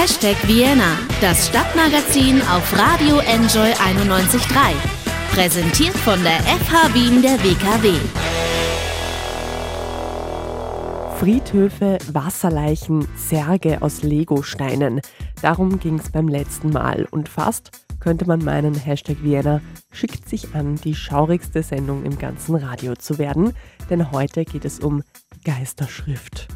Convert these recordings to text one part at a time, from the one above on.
Hashtag Vienna, das Stadtmagazin auf Radio Enjoy 91.3. Präsentiert von der FH Wien der WKW. Friedhöfe, Wasserleichen, Särge aus Legosteinen. Darum ging es beim letzten Mal. Und fast könnte man meinen, Hashtag Vienna schickt sich an, die schaurigste Sendung im ganzen Radio zu werden. Denn heute geht es um Geisterschrift.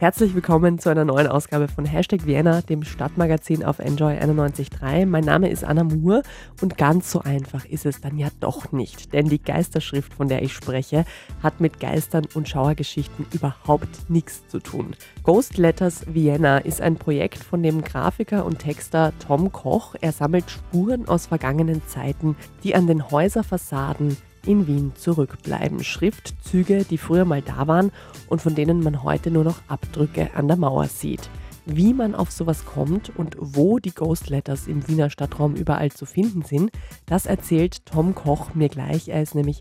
Herzlich willkommen zu einer neuen Ausgabe von Hashtag Vienna, dem Stadtmagazin auf Enjoy 91.3. Mein Name ist Anna Moore und ganz so einfach ist es dann ja doch nicht, denn die Geisterschrift, von der ich spreche, hat mit Geistern und Schauergeschichten überhaupt nichts zu tun. Ghost Letters Vienna ist ein Projekt von dem Grafiker und Texter Tom Koch. Er sammelt Spuren aus vergangenen Zeiten, die an den Häuserfassaden in Wien zurückbleiben. Schriftzüge, die früher mal da waren und von denen man heute nur noch Abdrücke an der Mauer sieht. Wie man auf sowas kommt und wo die Ghost Letters im Wiener Stadtraum überall zu finden sind, das erzählt Tom Koch mir gleich. Er ist nämlich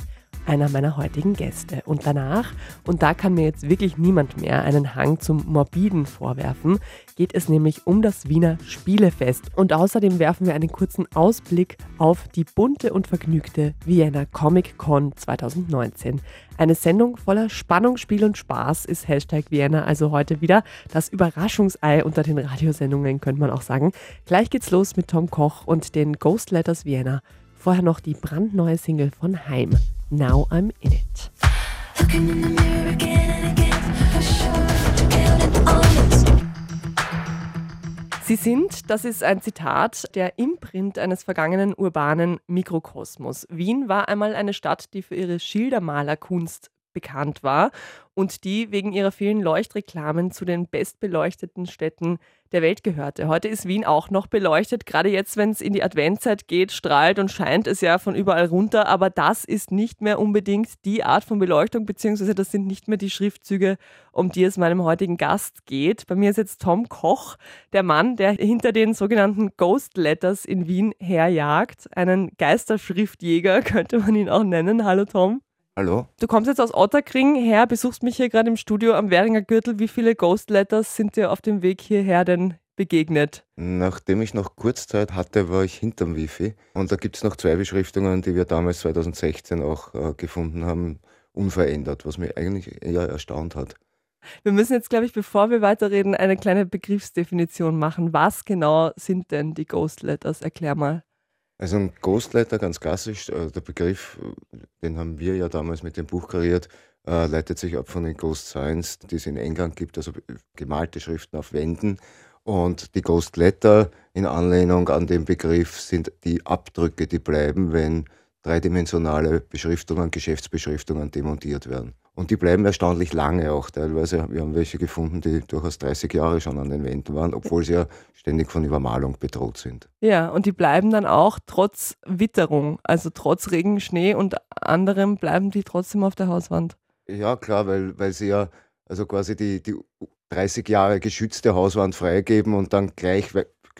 einer meiner heutigen Gäste. Und danach, und da kann mir jetzt wirklich niemand mehr einen Hang zum Morbiden vorwerfen, geht es nämlich um das Wiener Spielefest. Und außerdem werfen wir einen kurzen Ausblick auf die bunte und vergnügte Vienna Comic Con 2019. Eine Sendung voller Spannung, Spiel und Spaß ist Hashtag Vienna also heute wieder. Das Überraschungsei unter den Radiosendungen könnte man auch sagen. Gleich geht's los mit Tom Koch und den Ghost Letters Vienna. Vorher noch die brandneue Single von Heim. Now I'm in it. Sie sind, das ist ein Zitat, der Imprint eines vergangenen urbanen Mikrokosmos. Wien war einmal eine Stadt, die für ihre Schildermalerkunst bekannt war und die wegen ihrer vielen Leuchtreklamen zu den bestbeleuchteten Städten der Welt gehörte. Heute ist Wien auch noch beleuchtet. Gerade jetzt, wenn es in die Adventzeit geht, strahlt und scheint es ja von überall runter. Aber das ist nicht mehr unbedingt die Art von Beleuchtung, beziehungsweise das sind nicht mehr die Schriftzüge, um die es meinem heutigen Gast geht. Bei mir ist jetzt Tom Koch, der Mann, der hinter den sogenannten Ghost Letters in Wien herjagt. Einen Geisterschriftjäger könnte man ihn auch nennen. Hallo Tom. Hallo? Du kommst jetzt aus Otterkring her, besuchst mich hier gerade im Studio am Währinger Gürtel. Wie viele Ghost Letters sind dir auf dem Weg hierher denn begegnet? Nachdem ich noch Kurzzeit hatte, war ich hinterm Wifi. Und da gibt es noch zwei Beschriftungen, die wir damals 2016 auch äh, gefunden haben, unverändert, was mich eigentlich eher erstaunt hat. Wir müssen jetzt, glaube ich, bevor wir weiterreden, eine kleine Begriffsdefinition machen. Was genau sind denn die Ghost Letters? Erklär mal. Also ein Ghostletter, ganz klassisch, äh, der Begriff, äh, den haben wir ja damals mit dem Buch kreiert, äh, leitet sich ab von den Ghost Signs, die es in England gibt, also gemalte Schriften auf Wänden. Und die Ghost Letter in Anlehnung an den Begriff sind die Abdrücke, die bleiben, wenn dreidimensionale Beschriftungen, Geschäftsbeschriftungen demontiert werden. Und die bleiben erstaunlich lange auch teilweise. Wir haben welche gefunden, die durchaus 30 Jahre schon an den Wänden waren, obwohl sie ja ständig von Übermalung bedroht sind. Ja, und die bleiben dann auch trotz Witterung, also trotz Regen, Schnee und anderem bleiben die trotzdem auf der Hauswand. Ja, klar, weil, weil sie ja also quasi die, die 30 Jahre geschützte Hauswand freigeben und dann gleich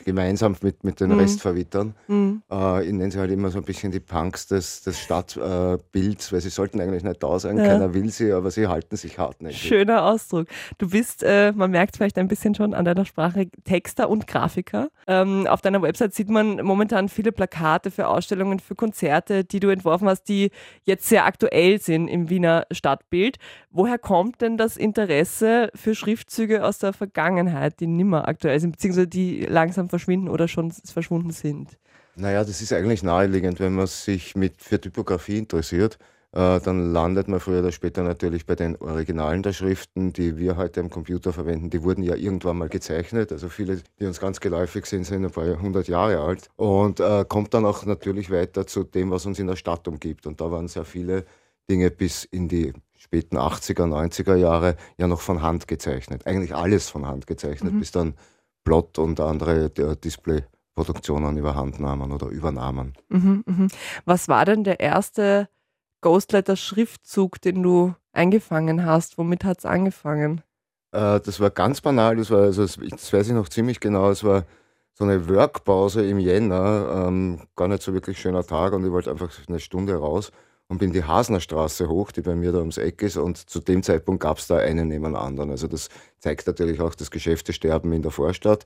gemeinsam mit, mit den mhm. Rest verwittern. Mhm. Äh, ich nenne sie halt immer so ein bisschen die Punks des, des Stadtbilds, äh, weil sie sollten eigentlich nicht da sein, ja. keiner will sie, aber sie halten sich hartnäckig. Schöner Ausdruck. Du bist, äh, man merkt es vielleicht ein bisschen schon an deiner Sprache, Texter und Grafiker. Ähm, auf deiner Website sieht man momentan viele Plakate für Ausstellungen, für Konzerte, die du entworfen hast, die jetzt sehr aktuell sind im Wiener Stadtbild. Woher kommt denn das Interesse für Schriftzüge aus der Vergangenheit, die nimmer aktuell sind, beziehungsweise die langsam langsam verschwinden oder schon verschwunden sind? Naja, das ist eigentlich naheliegend, wenn man sich mit, für Typografie interessiert. Äh, dann landet man früher oder später natürlich bei den Originalen der Schriften, die wir heute am Computer verwenden. Die wurden ja irgendwann mal gezeichnet. Also viele, die uns ganz geläufig sind, sind ein paar hundert Jahre alt. Und äh, kommt dann auch natürlich weiter zu dem, was uns in der Stadt umgibt. Und da waren sehr viele Dinge bis in die späten 80er, 90er Jahre ja noch von Hand gezeichnet. Eigentlich alles von Hand gezeichnet, mhm. bis dann Plot und andere Displayproduktionen überhandnahmen oder übernahmen. Mhm, mh. Was war denn der erste Ghostletter-Schriftzug, den du eingefangen hast? Womit hat es angefangen? Äh, das war ganz banal, das war, also das weiß ich noch ziemlich genau, es war so eine Workpause im Jänner, ähm, gar nicht so wirklich schöner Tag und ich wollte einfach eine Stunde raus und bin die Hasnerstraße hoch, die bei mir da ums Eck ist. Und zu dem Zeitpunkt gab es da einen neben anderen. Also das zeigt natürlich auch das Geschäftesterben in der Vorstadt.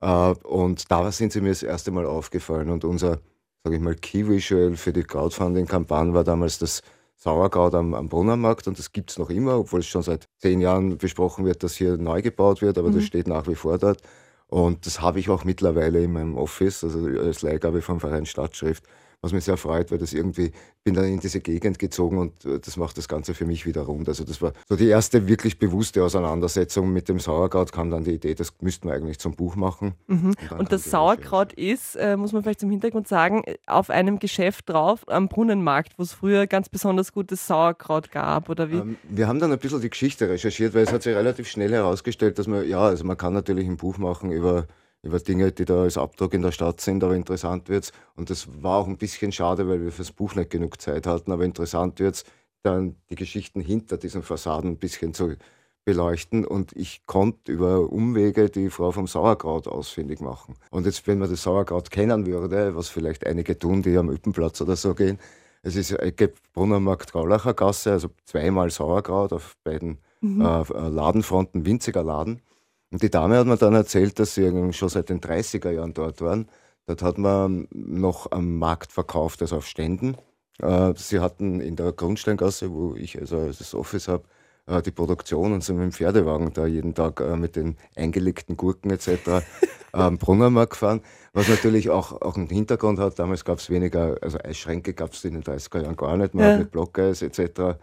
Äh, und da sind sie mir das erste Mal aufgefallen. Und unser, sage ich mal, Key Visual für die Crowdfunding-Kampagne war damals das Sauerkraut am, am Brunnermarkt und das gibt es noch immer, obwohl es schon seit zehn Jahren besprochen wird, dass hier neu gebaut wird, aber mhm. das steht nach wie vor dort. Und das habe ich auch mittlerweile in meinem Office, also als Leihgabe vom Verein Stadtschrift was mich sehr freut, weil das irgendwie, bin dann in diese Gegend gezogen und äh, das macht das Ganze für mich wieder rund. Also das war so die erste wirklich bewusste Auseinandersetzung mit dem Sauerkraut, kam dann die Idee, das müssten wir eigentlich zum Buch machen. Mhm. Und, und das Sauerkraut ist, äh, muss man vielleicht zum Hintergrund sagen, auf einem Geschäft drauf am Brunnenmarkt, wo es früher ganz besonders gutes Sauerkraut gab, oder wie? Ähm, wir haben dann ein bisschen die Geschichte recherchiert, weil es hat sich relativ schnell herausgestellt, dass man, ja, also man kann natürlich ein Buch machen über über Dinge, die da als Abdruck in der Stadt sind, aber interessant wird es. Und das war auch ein bisschen schade, weil wir fürs Buch nicht genug Zeit hatten, aber interessant wird es, dann die Geschichten hinter diesen Fassaden ein bisschen zu beleuchten und ich konnte über Umwege die Frau vom Sauerkraut ausfindig machen. Und jetzt, wenn man das Sauerkraut kennen würde, was vielleicht einige tun, die am Üppenplatz oder so gehen, es ist Ecke Brunnermarkt Graulacher Gasse, also zweimal Sauerkraut auf beiden mhm. äh, Ladenfronten, winziger Laden. Und die Dame hat mir dann erzählt, dass sie schon seit den 30er Jahren dort waren. Dort hat man noch am Markt verkauft, also auf Ständen. Äh, sie hatten in der Grundsteingasse, wo ich also das Office habe, äh, die Produktion und sind mit dem Pferdewagen da jeden Tag äh, mit den eingelegten Gurken etc. am Brunnermarkt gefahren. Was natürlich auch, auch einen Hintergrund hat, damals gab es weniger, also Eisschränke gab es in den 30er Jahren gar nicht, man ja. hat mit Blockeis etc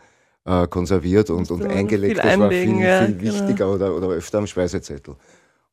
äh, konserviert und, und eingelegt. Das war viel, ja, viel wichtiger genau. oder, oder öfter am Speisezettel.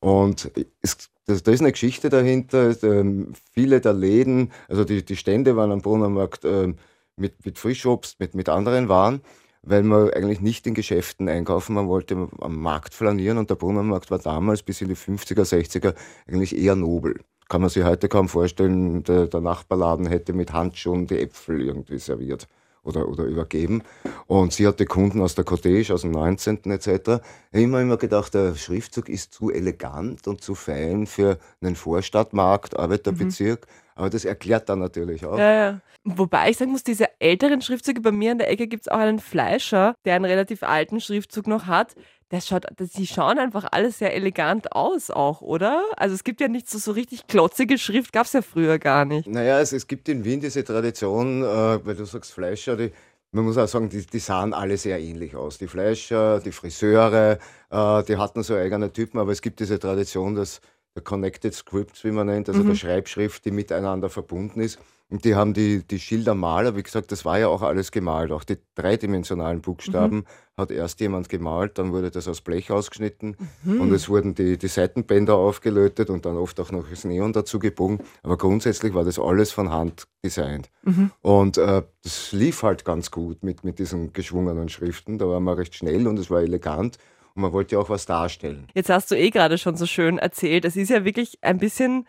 Und es, das, da ist eine Geschichte dahinter. Ähm, viele der Läden, also die, die Stände waren am Brunnermarkt äh, mit, mit Frischobst, mit, mit anderen Waren, weil man eigentlich nicht in Geschäften einkaufen, man wollte am Markt flanieren und der Brunnermarkt war damals bis in die 50er, 60er eigentlich eher nobel. Kann man sich heute kaum vorstellen, der, der Nachbarladen hätte mit Handschuhen die Äpfel irgendwie serviert oder, oder übergeben. Und sie hatte Kunden aus der Cottage, aus dem 19. etc. Ich habe immer, immer gedacht, der Schriftzug ist zu elegant und zu fein für einen Vorstadtmarkt, Arbeiterbezirk. Mhm. Aber das erklärt dann natürlich auch. Ja, ja. Wobei ich sagen muss, diese älteren Schriftzüge, bei mir in der Ecke gibt es auch einen Fleischer, der einen relativ alten Schriftzug noch hat das schaut, das, die schauen einfach alles sehr elegant aus auch, oder? Also es gibt ja nicht so, so richtig klotzige Schrift, gab es ja früher gar nicht. Naja, es, es gibt in Wien diese Tradition, äh, weil du sagst Fleischer, die, man muss auch sagen, die, die sahen alle sehr ähnlich aus. Die Fleischer, die Friseure, äh, die hatten so eigene Typen, aber es gibt diese Tradition, dass der Connected Scripts, wie man nennt, also mhm. der Schreibschrift, die miteinander verbunden ist. Und die haben die, die Schildermaler, wie gesagt, das war ja auch alles gemalt. Auch die dreidimensionalen Buchstaben mhm. hat erst jemand gemalt, dann wurde das aus Blech ausgeschnitten mhm. und es wurden die, die Seitenbänder aufgelötet und dann oft auch noch das Neon dazu gebogen. Aber grundsätzlich war das alles von Hand designt. Mhm. Und äh, das lief halt ganz gut mit, mit diesen geschwungenen Schriften. Da war man recht schnell und es war elegant. Und man wollte ja auch was darstellen. Jetzt hast du eh gerade schon so schön erzählt. Es ist ja wirklich ein bisschen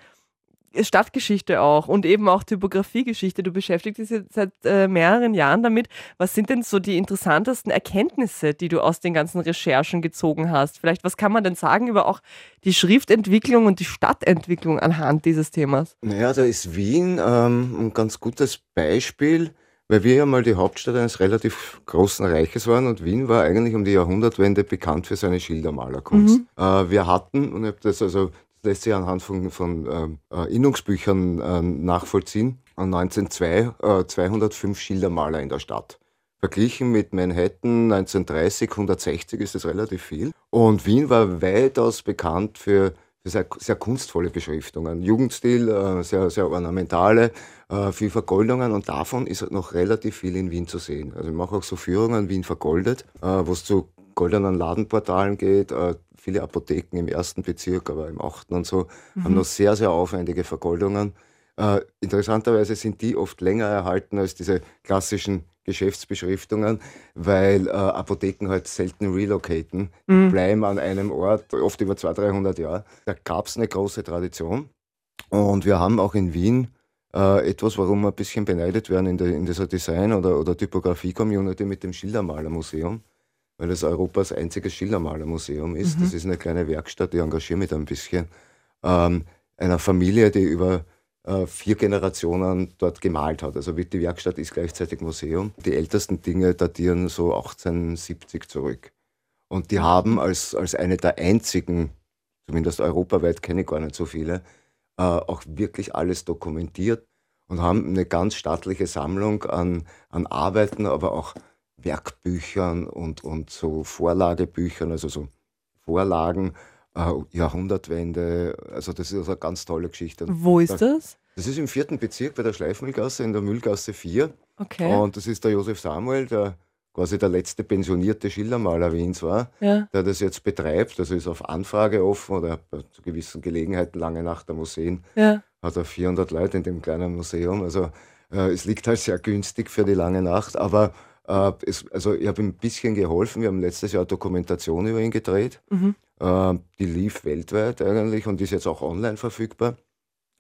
Stadtgeschichte auch und eben auch Typografiegeschichte. Du beschäftigst dich jetzt seit äh, mehreren Jahren damit. Was sind denn so die interessantesten Erkenntnisse, die du aus den ganzen Recherchen gezogen hast? Vielleicht, was kann man denn sagen über auch die Schriftentwicklung und die Stadtentwicklung anhand dieses Themas? Naja, da ist Wien ähm, ein ganz gutes Beispiel weil wir ja mal die Hauptstadt eines relativ großen Reiches waren und Wien war eigentlich um die Jahrhundertwende bekannt für seine Schildermalerkunst. Mhm. Äh, wir hatten, und ich habe das also lässt sich anhand von, von ähm, äh, Innungsbüchern äh, nachvollziehen. 1902 äh, 205 Schildermaler in der Stadt. Verglichen mit Manhattan 1930, 160 ist das relativ viel. Und Wien war weitaus bekannt für, für sehr, sehr kunstvolle Beschriftungen. Jugendstil, äh, sehr, sehr ornamentale, äh, viel Vergoldungen und davon ist noch relativ viel in Wien zu sehen. Also ich mache auch so Führungen Wien vergoldet, äh, wo es zu goldenen Ladenportalen geht, viele Apotheken im ersten Bezirk, aber im achten und so, mhm. haben noch sehr, sehr aufwendige Vergoldungen. Äh, interessanterweise sind die oft länger erhalten als diese klassischen Geschäftsbeschriftungen, weil äh, Apotheken halt selten relocaten, mhm. bleiben an einem Ort, oft über 200, 300 Jahre. Da gab es eine große Tradition. Und wir haben auch in Wien äh, etwas, warum wir ein bisschen beneidet werden in, der, in dieser Design- oder, oder Typografie-Community mit dem Schildermalermuseum weil es Europas einziges Schildermalermuseum ist. Mhm. Das ist eine kleine Werkstatt, die engagiert mich ein bisschen. Ähm, einer Familie, die über äh, vier Generationen dort gemalt hat. Also die Werkstatt ist gleichzeitig Museum. Die ältesten Dinge datieren so 1870 zurück. Und die haben als, als eine der einzigen zumindest europaweit kenne ich gar nicht so viele, äh, auch wirklich alles dokumentiert und haben eine ganz stattliche Sammlung an, an Arbeiten, aber auch Werkbüchern und, und so Vorlagebüchern, also so Vorlagen, äh, Jahrhundertwende. Also das ist also eine ganz tolle Geschichte. Wo ist das? Das ist im vierten Bezirk bei der Schleifmühlgasse in der Mühlgasse 4. Okay. Und das ist der Josef Samuel, der quasi der letzte pensionierte Schildermaler Wiens war, ja. der das jetzt betreibt. Also ist auf Anfrage offen oder zu gewissen Gelegenheiten lange nach der Museen. Ja. Hat er 400 Leute in dem kleinen Museum. Also äh, es liegt halt sehr günstig für die lange Nacht. Aber äh, es, also ich habe ihm ein bisschen geholfen. Wir haben letztes Jahr Dokumentation über ihn gedreht. Mhm. Äh, die lief weltweit eigentlich und ist jetzt auch online verfügbar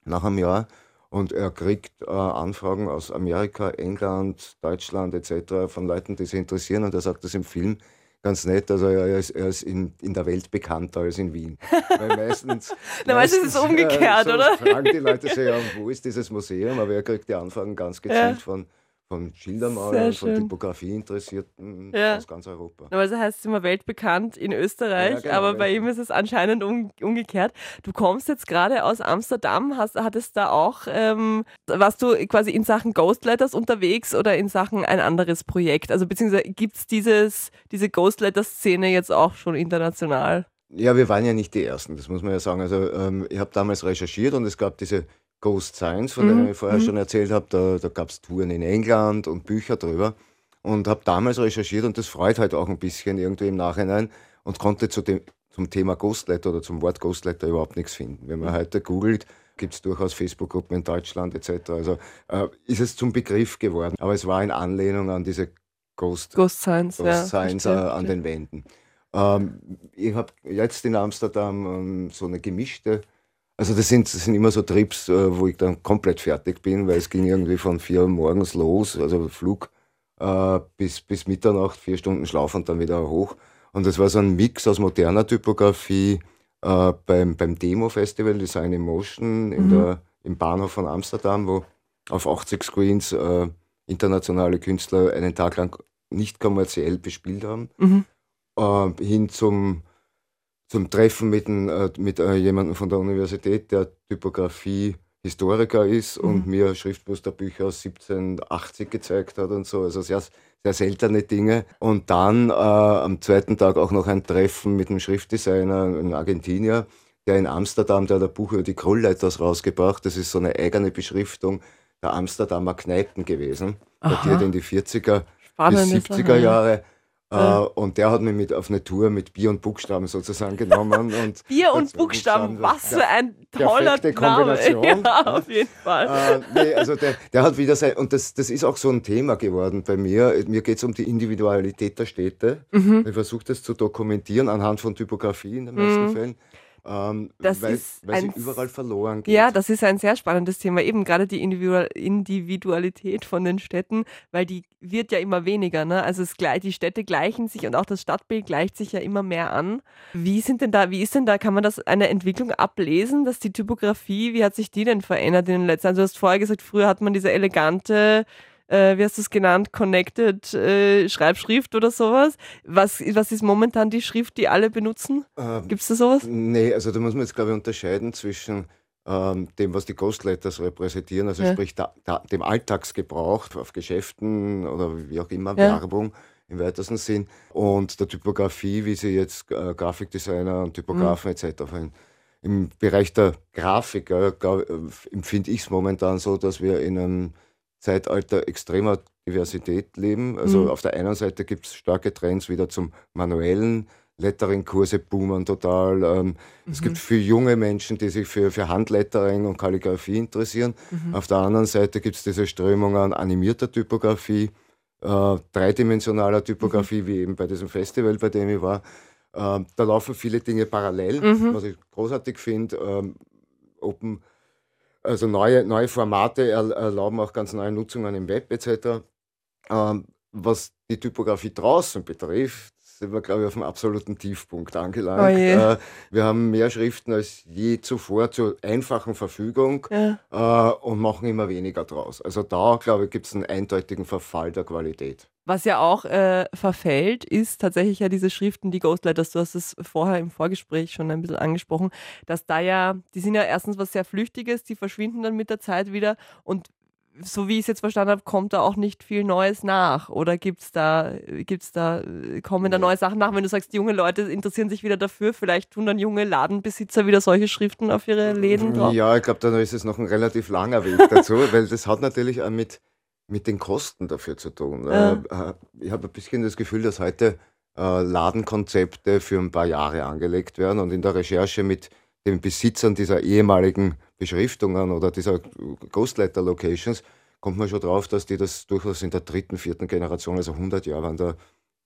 nach einem Jahr. Und er kriegt äh, Anfragen aus Amerika, England, Deutschland etc. von Leuten, die sich interessieren. Und er sagt das im Film ganz nett. Also er ist, er ist in, in der Welt bekannter als in Wien. Weil meistens, Na, meistens ist es umgekehrt, äh, oder? Fragen die Leute so, ja, wo ist dieses Museum? Aber er kriegt die Anfragen ganz gezielt ja. von von Schildermalern, von Typografieinteressierten ja. aus ganz Europa. Das heißt immer weltbekannt in Österreich, ja, genau, aber bei ihm ist es anscheinend um, umgekehrt. Du kommst jetzt gerade aus Amsterdam, hast, hattest da auch, ähm, warst du quasi in Sachen Ghostletters unterwegs oder in Sachen ein anderes Projekt? Also beziehungsweise gibt es diese Ghostletter-Szene jetzt auch schon international? Ja, wir waren ja nicht die Ersten, das muss man ja sagen. Also ähm, ich habe damals recherchiert und es gab diese Ghost Science, von mhm. dem ich vorher mhm. schon erzählt habe. Da, da gab es Touren in England und Bücher drüber. Und habe damals recherchiert und das freut halt auch ein bisschen irgendwie im Nachhinein und konnte zu dem, zum Thema Ghostletter oder zum Wort Ghostletter überhaupt nichts finden. Wenn man mhm. heute googelt, gibt es durchaus Facebook-Gruppen in Deutschland etc. Also äh, ist es zum Begriff geworden. Aber es war in Anlehnung an diese Ghost, Ghost Science, Ghost ja, Science äh, an den Wänden. Ähm, ich habe jetzt in Amsterdam ähm, so eine gemischte also das sind, das sind immer so Trips, äh, wo ich dann komplett fertig bin, weil es ging irgendwie von vier Uhr morgens los, also Flug, äh, bis, bis Mitternacht, vier Stunden Schlaf und dann wieder hoch. Und das war so ein Mix aus moderner Typografie äh, beim, beim Demo-Festival Design in Motion in mhm. der, im Bahnhof von Amsterdam, wo auf 80 Screens äh, internationale Künstler einen Tag lang nicht kommerziell bespielt haben, mhm. äh, hin zum zum Treffen mit, ein, äh, mit äh, jemandem von der Universität, der Typografie Historiker ist mhm. und mir Schriftmusterbücher aus 1780 gezeigt hat und so. Also sehr, sehr seltene Dinge. Und dann äh, am zweiten Tag auch noch ein Treffen mit einem Schriftdesigner, einem Argentinier, der in Amsterdam, der hat ein Buch über die Krullleiters rausgebracht. Das ist so eine eigene Beschriftung der Amsterdamer Kneipen gewesen. Datiert in die 40er Spannende bis 70er Jahre. Äh, und der hat mich mit auf eine Tour mit Bier und Buchstaben sozusagen genommen. Und Bier und Buchstaben, was für ein toller Kombination. Name. Ja, auf jeden Fall. Äh, nee, also der, der, hat wieder sein, und das, das ist auch so ein Thema geworden bei mir. Mir geht es um die Individualität der Städte. Mhm. Ich versuche das zu dokumentieren anhand von Typografie in den meisten mhm. Fällen ähm, das weil, ist weil sie überall verloren geht. Ja, das ist ein sehr spannendes Thema. Eben gerade die Individualität von den Städten, weil die wird ja immer weniger. Ne? Also es, die Städte gleichen sich und auch das Stadtbild gleicht sich ja immer mehr an. Wie sind denn da, wie ist denn da, kann man das eine Entwicklung ablesen, dass die Typografie, wie hat sich die denn verändert in den letzten Jahren? Also du hast vorher gesagt, früher hat man diese elegante äh, wie hast du es genannt, Connected äh, Schreibschrift oder sowas. Was, was ist momentan die Schrift, die alle benutzen? Ähm, Gibt es da sowas? Nee, also da muss man jetzt, glaube ich, unterscheiden zwischen ähm, dem, was die Ghostletters repräsentieren, also ja. sprich da, da, dem Alltagsgebrauch auf Geschäften oder wie auch immer, ja. Werbung im weitesten Sinn und der Typografie, wie sie jetzt äh, Grafikdesigner und Typografen mhm. etc. In, Im Bereich der Grafik äh, empfinde ich es momentan so, dass wir in einem Zeitalter extremer Diversität leben. Also mhm. auf der einen Seite gibt es starke Trends wieder zum manuellen, Lettering-Kurse boomen total. Ähm, mhm. Es gibt viele junge Menschen, die sich für, für Handlettering und Kalligrafie interessieren. Mhm. Auf der anderen Seite gibt es diese Strömung an animierter Typografie, äh, dreidimensionaler Typografie, mhm. wie eben bei diesem Festival, bei dem ich war. Äh, da laufen viele Dinge parallel, mhm. was ich großartig finde. Ähm, Open also neue, neue Formate erlauben auch ganz neue Nutzungen im Web etc. Ähm, was die Typografie draußen betrifft, sind wir, glaube ich, auf dem absoluten Tiefpunkt angelangt. Oh äh, wir haben mehr Schriften als je zuvor zur einfachen Verfügung ja. äh, und machen immer weniger draus. Also da, glaube ich, gibt es einen eindeutigen Verfall der Qualität. Was ja auch äh, verfällt, ist tatsächlich ja diese Schriften, die Ghostletters, du hast es vorher im Vorgespräch schon ein bisschen angesprochen, dass da ja, die sind ja erstens was sehr Flüchtiges, die verschwinden dann mit der Zeit wieder und so wie ich es jetzt verstanden habe, kommt da auch nicht viel Neues nach. Oder gibt's da, gibt's da, kommen da neue Sachen nach? Wenn du sagst, junge Leute interessieren sich wieder dafür, vielleicht tun dann junge Ladenbesitzer wieder solche Schriften auf ihre Läden drauf? Ja, ich glaube, da ist es noch ein relativ langer Weg dazu, weil das hat natürlich auch mit, mit den Kosten dafür zu tun. Ja. Äh, ich habe ein bisschen das Gefühl, dass heute äh, Ladenkonzepte für ein paar Jahre angelegt werden und in der Recherche mit den Besitzern dieser ehemaligen Beschriftungen oder dieser Ghostletter-Locations kommt man schon drauf, dass die das durchaus in der dritten, vierten Generation, also 100 Jahre waren da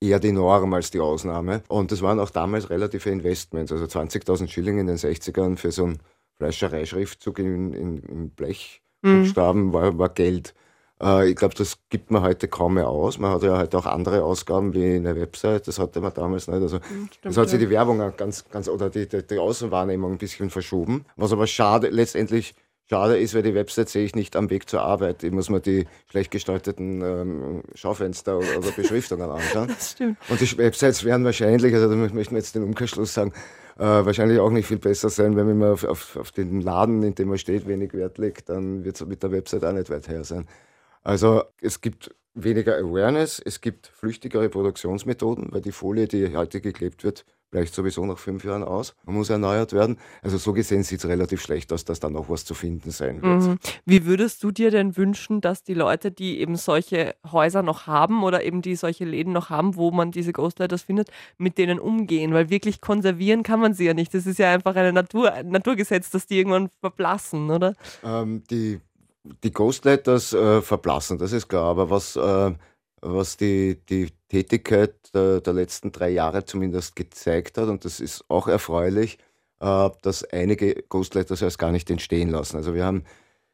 eher die Norm als die Ausnahme. Und das waren auch damals relative Investments, also 20.000 Schilling in den 60ern für so einen Fleischereischriftzug in, in, in Blechbuchstaben mhm. war, war Geld. Äh, ich glaube, das gibt man heute kaum mehr aus. Man hat ja heute auch andere Ausgaben wie eine Website. Das hatte man damals nicht. Also hm, Stimmt, das hat sich die Werbung ganz, ganz oder die, die, die Außenwahrnehmung ein bisschen verschoben. Was aber schade, letztendlich schade ist, weil die Website sehe ich nicht am Weg zur Arbeit. Ich muss mir die schlecht gestalteten ähm, Schaufenster oder, oder Beschriftungen anschauen. Das stimmt. Und die Websites werden wahrscheinlich, also da möchten wir jetzt den Umkehrschluss sagen, äh, wahrscheinlich auch nicht viel besser sein, wenn man auf, auf, auf den Laden, in dem man steht, wenig Wert legt, dann wird es mit der Website auch nicht weit her sein. Also es gibt weniger Awareness, es gibt flüchtigere Produktionsmethoden, weil die Folie, die heute geklebt wird, bleicht sowieso nach fünf Jahren aus und muss erneuert werden. Also so gesehen sieht es relativ schlecht aus, dass da noch was zu finden sein wird. Mhm. Wie würdest du dir denn wünschen, dass die Leute, die eben solche Häuser noch haben oder eben die solche Läden noch haben, wo man diese Ghostlighters findet, mit denen umgehen? Weil wirklich konservieren kann man sie ja nicht. Das ist ja einfach ein Natur, Naturgesetz, dass die irgendwann verblassen, oder? Ähm, die die Ghostlighters äh, verblassen, das ist klar. Aber was, äh, was die, die Tätigkeit der, der, letzten drei Jahre zumindest gezeigt hat, und das ist auch erfreulich, äh, dass einige Ghostlighters erst gar nicht entstehen lassen. Also wir haben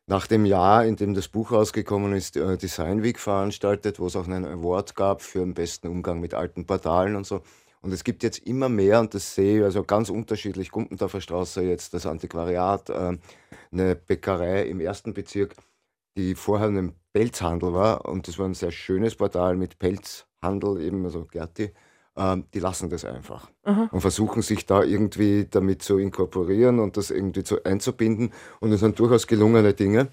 nach dem Jahr, in dem das Buch rausgekommen ist, äh, Design Week veranstaltet, wo es auch einen Award gab für den besten Umgang mit alten Portalen und so. Und es gibt jetzt immer mehr, und das sehe ich also ganz unterschiedlich, Gumpendorfer Straße, jetzt das Antiquariat, äh, eine Bäckerei im ersten Bezirk, die vorher ein Pelzhandel war. Und das war ein sehr schönes Portal mit Pelzhandel, eben, also Gerti. Ähm, die lassen das einfach Aha. und versuchen sich da irgendwie damit zu inkorporieren und das irgendwie zu, einzubinden. Und es sind durchaus gelungene Dinge.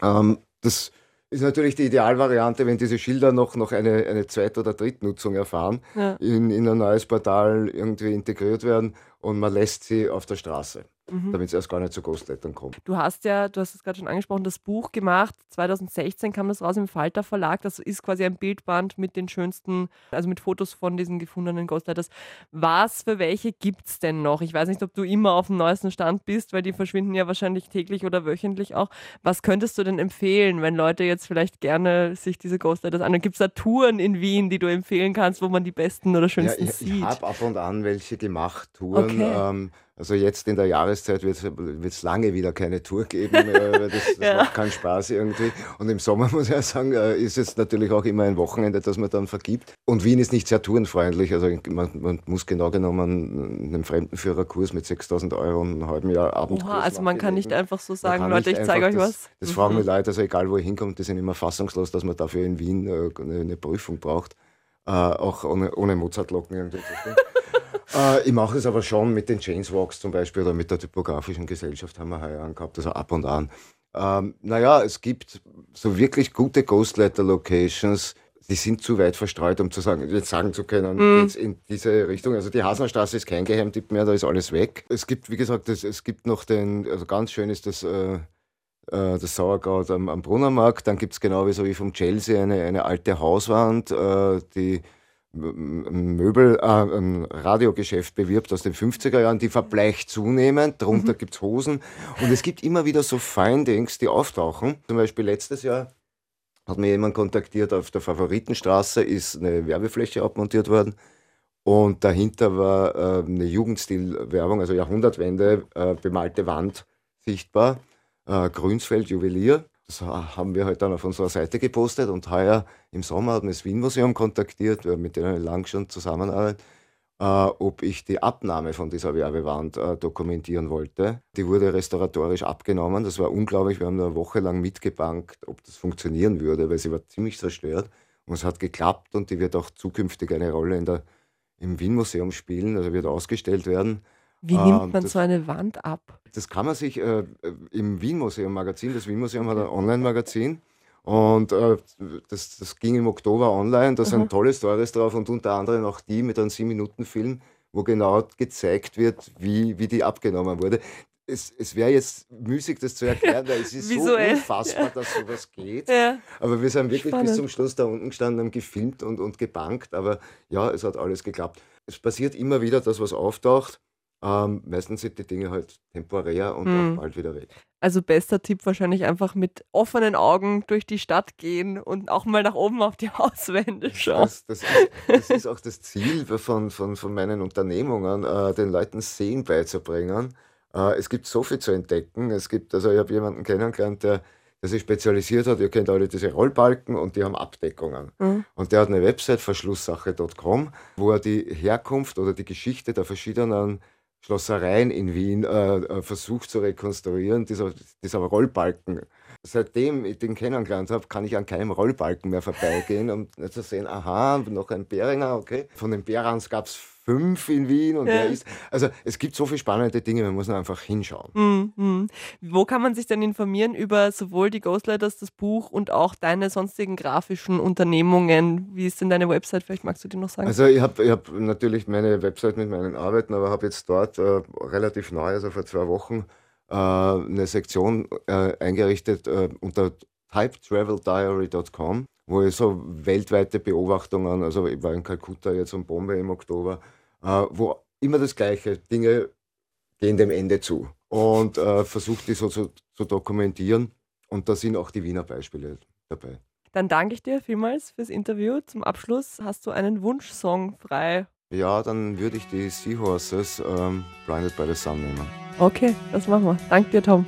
Ähm, das ist natürlich die Idealvariante, wenn diese Schilder noch, noch eine, eine Zweit- oder Drittnutzung erfahren, ja. in, in ein neues Portal irgendwie integriert werden und man lässt sie auf der Straße mhm. damit es erst gar nicht zu Ghostlettern kommt. Du hast ja, du hast es gerade schon angesprochen, das Buch gemacht. 2016 kam das raus im Falter Verlag. Das ist quasi ein Bildband mit den schönsten, also mit Fotos von diesen gefundenen Ghostletters. Was für welche gibt es denn noch? Ich weiß nicht, ob du immer auf dem neuesten Stand bist, weil die verschwinden ja wahrscheinlich täglich oder wöchentlich auch. Was könntest du denn empfehlen, wenn Leute jetzt vielleicht gerne sich diese Ghostletters an? Gibt es da Touren in Wien, die du empfehlen kannst, wo man die besten oder schönsten ja, ich, sieht? Ich habe ab und an welche gemacht, Touren. Okay. Ähm, also jetzt in der Jahreszeit wird es lange wieder keine Tour geben, äh, das, das ja. macht keinen Spaß irgendwie. Und im Sommer muss ich ja sagen, äh, ist es natürlich auch immer ein Wochenende, das man dann vergibt. Und Wien ist nicht sehr tourenfreundlich, also man, man muss genau genommen einen Fremdenführerkurs mit 6000 Euro und einem halben Jahr Abend. Oha, also man kann nicht einfach so sagen, Leute, ich zeige euch das, was. Das mhm. fragen die Leute, also egal wo ich hinkomme, die sind immer fassungslos, dass man dafür in Wien äh, eine, eine Prüfung braucht. auch ohne, ohne Mozartlocken irgendwie. Äh, ich mache es aber schon mit den Chainswalks zum Beispiel oder mit der typografischen Gesellschaft haben wir heuer angehabt, also ab und an. Ähm, naja, es gibt so wirklich gute Ghostletter-Locations, die sind zu weit verstreut, um zu sagen, jetzt sagen zu können, mm. geht's in diese Richtung. Also die Hasnerstraße ist kein Geheimtipp mehr, da ist alles weg. Es gibt, wie gesagt, es, es gibt noch den, also ganz schön ist das, äh, äh das Sauerkraut am, am Brunnermarkt. Dann gibt es genau wie so wie vom Chelsea eine, eine alte Hauswand, äh, die Möbel, äh, ein Radiogeschäft bewirbt aus den 50er Jahren, die verbleicht zunehmend, darunter mhm. gibt es Hosen. Und es gibt immer wieder so Findings, die auftauchen. Zum Beispiel letztes Jahr hat mir jemand kontaktiert, auf der Favoritenstraße ist eine Werbefläche abmontiert worden. Und dahinter war äh, eine Jugendstilwerbung, also Jahrhundertwende, äh, bemalte Wand sichtbar, äh, Grünsfeld Juwelier Das haben wir halt dann auf unserer Seite gepostet und heuer im Sommer hat mich das Wien-Museum kontaktiert, mit denen lang schon zusammenarbeite, äh, ob ich die Abnahme von dieser Werbewand äh, dokumentieren wollte. Die wurde restauratorisch abgenommen. Das war unglaublich. Wir haben eine Woche lang mitgebankt, ob das funktionieren würde, weil sie war ziemlich zerstört. Und es hat geklappt und die wird auch zukünftig eine Rolle in der, im Wien-Museum spielen, also wird ausgestellt werden. Wie nimmt ähm, man das, so eine Wand ab? Das kann man sich äh, im Wien-Museum-Magazin, das Wien-Museum hat ein Online-Magazin und äh, das, das ging im Oktober online, da sind tolle Stories drauf und unter anderem auch die mit einem 7-Minuten-Film, wo genau gezeigt wird, wie, wie die abgenommen wurde. Es, es wäre jetzt müßig, das zu erklären, weil es ist so unfassbar, ja. dass sowas geht. Ja. Aber wir sind wirklich Spannend. bis zum Schluss da unten gestanden, haben gefilmt und, und gebankt. Aber ja, es hat alles geklappt. Es passiert immer wieder, dass was auftaucht ähm, meistens sind die Dinge halt temporär und hm. auch bald wieder weg. Also bester Tipp wahrscheinlich einfach mit offenen Augen durch die Stadt gehen und auch mal nach oben auf die Hauswände schauen. Das, das, ist, das ist, auch das Ziel von, von, von meinen Unternehmungen, äh, den Leuten Sehen beizubringen. Äh, es gibt so viel zu entdecken. Es gibt, also ich habe jemanden kennengelernt, der, der sich spezialisiert hat. Ihr kennt alle diese Rollbalken und die haben Abdeckungen. Mhm. Und der hat eine Website, verschlusssache.com, wo er die Herkunft oder die Geschichte der verschiedenen Schlossereien in Wien äh, äh, versucht zu rekonstruieren, dieser, dieser Rollbalken. Seitdem ich den kennengelernt habe, kann ich an keinem Rollbalken mehr vorbeigehen, um zu sehen, aha, noch ein Beringer, okay. Von den Berans gab es fünf in Wien und ja. ist. Also es gibt so viele spannende Dinge, man muss nur einfach hinschauen. Mhm. Wo kann man sich denn informieren über sowohl die Ghostlighters, das Buch und auch deine sonstigen grafischen Unternehmungen? Wie ist denn deine Website? Vielleicht magst du die noch sagen. Also ich habe ich hab natürlich meine Website mit meinen Arbeiten, aber habe jetzt dort äh, relativ neu, also vor zwei Wochen, eine Sektion äh, eingerichtet äh, unter typetraveldiary.com wo ich so weltweite Beobachtungen, also ich war in Kalkutta jetzt und Bombay im Oktober, äh, wo immer das Gleiche, Dinge gehen dem Ende zu und äh, versuche die so zu, zu dokumentieren und da sind auch die Wiener Beispiele dabei. Dann danke ich dir vielmals fürs Interview. Zum Abschluss hast du einen Wunschsong frei. Ja, dann würde ich die Seahorses ähm, Blinded by the Sun nehmen. Okay, das machen wir. Danke dir, Tom.